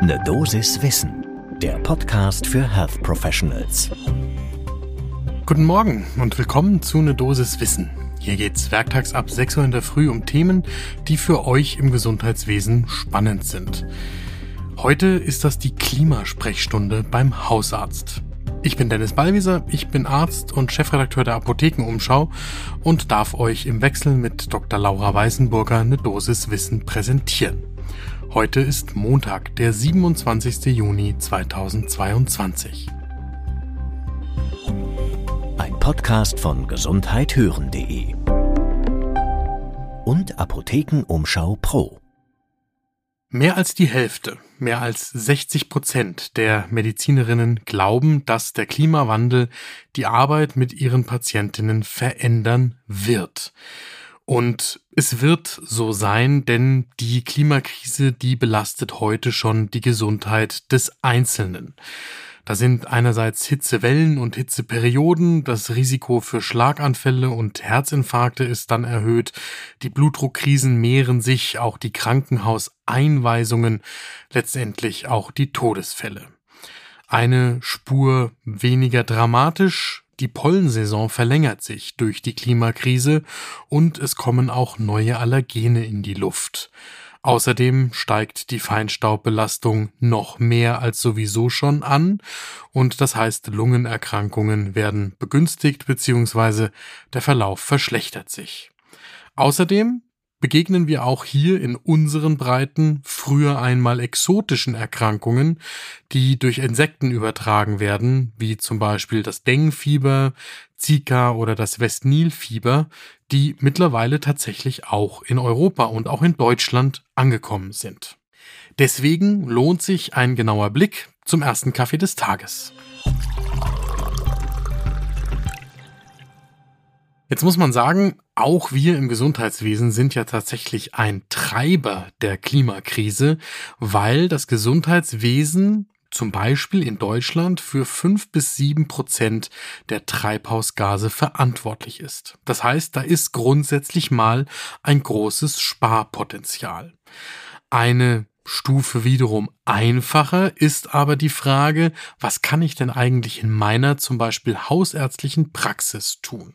Ne Dosis Wissen, der Podcast für Health Professionals. Guten Morgen und willkommen zu Ne Dosis Wissen. Hier geht's werktags ab 6 Uhr in der Früh um Themen, die für euch im Gesundheitswesen spannend sind. Heute ist das die Klimasprechstunde beim Hausarzt. Ich bin Dennis Ballwieser, ich bin Arzt und Chefredakteur der Apothekenumschau und darf euch im Wechsel mit Dr. Laura Weißenburger eine Dosis Wissen präsentieren. Heute ist Montag, der 27. Juni 2022. Ein Podcast von gesundheithören.de und Apothekenumschau Pro. Mehr als die Hälfte, mehr als 60 Prozent der Medizinerinnen glauben, dass der Klimawandel die Arbeit mit ihren Patientinnen verändern wird. Und es wird so sein, denn die Klimakrise, die belastet heute schon die Gesundheit des Einzelnen. Da sind einerseits Hitzewellen und Hitzeperioden, das Risiko für Schlaganfälle und Herzinfarkte ist dann erhöht, die Blutdruckkrisen mehren sich, auch die Krankenhauseinweisungen, letztendlich auch die Todesfälle. Eine Spur weniger dramatisch, die Pollensaison verlängert sich durch die Klimakrise und es kommen auch neue Allergene in die Luft. Außerdem steigt die Feinstaubbelastung noch mehr als sowieso schon an und das heißt Lungenerkrankungen werden begünstigt bzw. der Verlauf verschlechtert sich. Außerdem begegnen wir auch hier in unseren Breiten früher einmal exotischen Erkrankungen, die durch Insekten übertragen werden, wie zum Beispiel das Dengue-Fieber, Zika oder das Westnil-Fieber, die mittlerweile tatsächlich auch in Europa und auch in Deutschland angekommen sind. Deswegen lohnt sich ein genauer Blick zum ersten Kaffee des Tages. Jetzt muss man sagen, auch wir im Gesundheitswesen sind ja tatsächlich ein Treiber der Klimakrise, weil das Gesundheitswesen zum Beispiel in Deutschland für fünf bis sieben Prozent der Treibhausgase verantwortlich ist. Das heißt, da ist grundsätzlich mal ein großes Sparpotenzial. Eine Stufe wiederum einfacher ist aber die Frage, was kann ich denn eigentlich in meiner zum Beispiel hausärztlichen Praxis tun?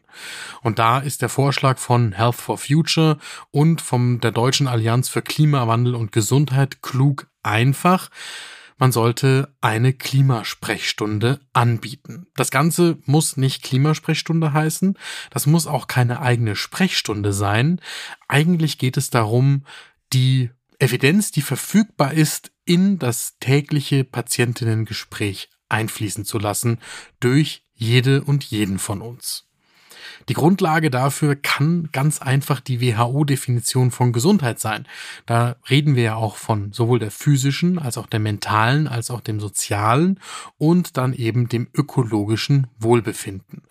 Und da ist der Vorschlag von Health for Future und von der Deutschen Allianz für Klimawandel und Gesundheit klug einfach. Man sollte eine Klimasprechstunde anbieten. Das Ganze muss nicht Klimasprechstunde heißen. Das muss auch keine eigene Sprechstunde sein. Eigentlich geht es darum, die Evidenz, die verfügbar ist, in das tägliche Patientinnengespräch einfließen zu lassen durch jede und jeden von uns. Die Grundlage dafür kann ganz einfach die WHO-Definition von Gesundheit sein. Da reden wir ja auch von sowohl der physischen als auch der mentalen als auch dem sozialen und dann eben dem ökologischen Wohlbefinden.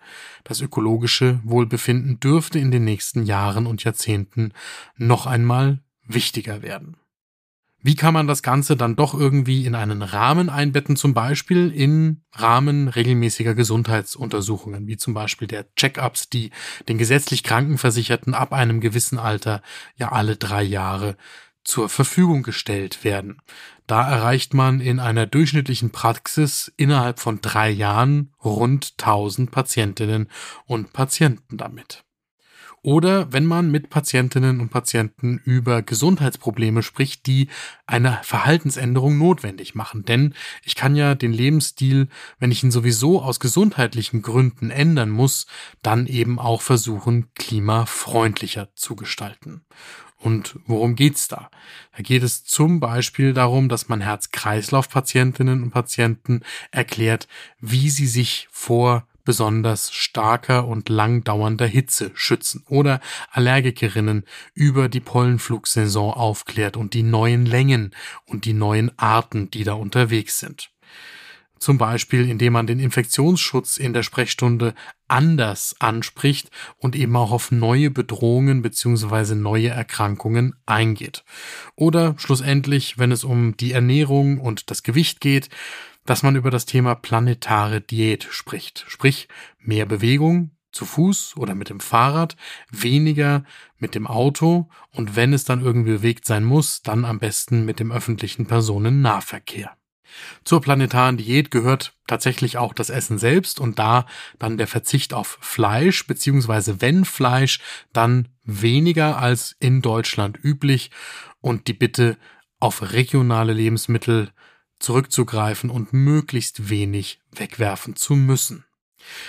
Das ökologische Wohlbefinden dürfte in den nächsten Jahren und Jahrzehnten noch einmal wichtiger werden. Wie kann man das Ganze dann doch irgendwie in einen Rahmen einbetten, zum Beispiel in Rahmen regelmäßiger Gesundheitsuntersuchungen, wie zum Beispiel der Check-ups, die den gesetzlich Krankenversicherten ab einem gewissen Alter ja alle drei Jahre zur Verfügung gestellt werden. Da erreicht man in einer durchschnittlichen Praxis innerhalb von drei Jahren rund 1000 Patientinnen und Patienten damit. Oder wenn man mit Patientinnen und Patienten über Gesundheitsprobleme spricht, die eine Verhaltensänderung notwendig machen. Denn ich kann ja den Lebensstil, wenn ich ihn sowieso aus gesundheitlichen Gründen ändern muss, dann eben auch versuchen, klimafreundlicher zu gestalten. Und worum geht's da? Da geht es zum Beispiel darum, dass man Herz-Kreislauf-Patientinnen und Patienten erklärt, wie sie sich vor besonders starker und lang dauernder Hitze schützen oder Allergikerinnen über die Pollenflugsaison aufklärt und die neuen Längen und die neuen Arten, die da unterwegs sind. Zum Beispiel, indem man den Infektionsschutz in der Sprechstunde anders anspricht und eben auch auf neue Bedrohungen beziehungsweise neue Erkrankungen eingeht. Oder schlussendlich, wenn es um die Ernährung und das Gewicht geht, dass man über das Thema planetare Diät spricht. Sprich, mehr Bewegung, zu Fuß oder mit dem Fahrrad, weniger mit dem Auto und wenn es dann irgendwie bewegt sein muss, dann am besten mit dem öffentlichen Personennahverkehr. Zur planetaren Diät gehört tatsächlich auch das Essen selbst und da dann der Verzicht auf Fleisch, beziehungsweise wenn Fleisch, dann weniger als in Deutschland üblich und die Bitte auf regionale Lebensmittel zurückzugreifen und möglichst wenig wegwerfen zu müssen.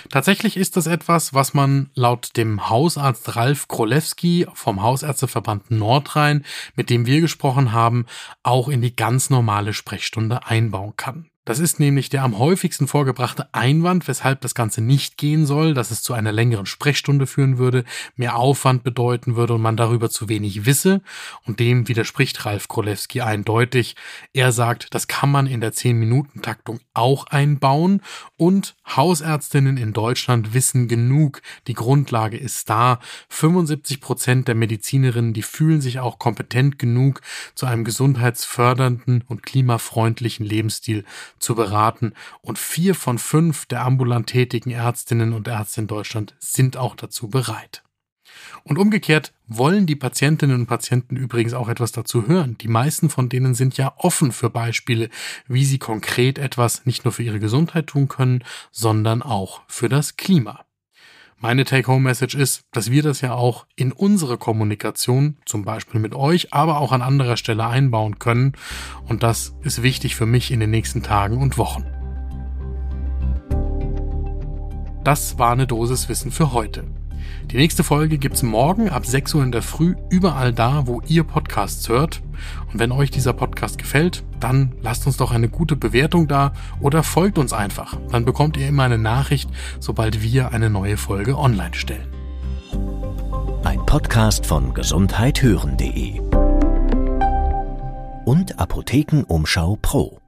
Tatsächlich ist das etwas, was man laut dem Hausarzt Ralf Krolewski vom Hausärzteverband Nordrhein, mit dem wir gesprochen haben, auch in die ganz normale Sprechstunde einbauen kann. Das ist nämlich der am häufigsten vorgebrachte Einwand, weshalb das Ganze nicht gehen soll, dass es zu einer längeren Sprechstunde führen würde, mehr Aufwand bedeuten würde und man darüber zu wenig wisse. Und dem widerspricht Ralf Krolewski eindeutig. Er sagt, das kann man in der 10-Minuten-Taktung auch einbauen und Hausärztinnen in Deutschland wissen genug. Die Grundlage ist da. 75 Prozent der Medizinerinnen, die fühlen sich auch kompetent genug, zu einem gesundheitsfördernden und klimafreundlichen Lebensstil zu beraten und vier von fünf der ambulant tätigen Ärztinnen und Ärzte in Deutschland sind auch dazu bereit. Und umgekehrt wollen die Patientinnen und Patienten übrigens auch etwas dazu hören. Die meisten von denen sind ja offen für Beispiele, wie sie konkret etwas nicht nur für ihre Gesundheit tun können, sondern auch für das Klima. Meine Take-Home-Message ist, dass wir das ja auch in unsere Kommunikation, zum Beispiel mit euch, aber auch an anderer Stelle einbauen können. Und das ist wichtig für mich in den nächsten Tagen und Wochen. Das war eine Dosis Wissen für heute. Die nächste Folge gibt's morgen ab 6 Uhr in der Früh überall da, wo ihr Podcasts hört. Und wenn euch dieser Podcast gefällt, dann lasst uns doch eine gute Bewertung da oder folgt uns einfach. Dann bekommt ihr immer eine Nachricht, sobald wir eine neue Folge online stellen. Ein Podcast von gesundheithören.de und Apothekenumschau Pro.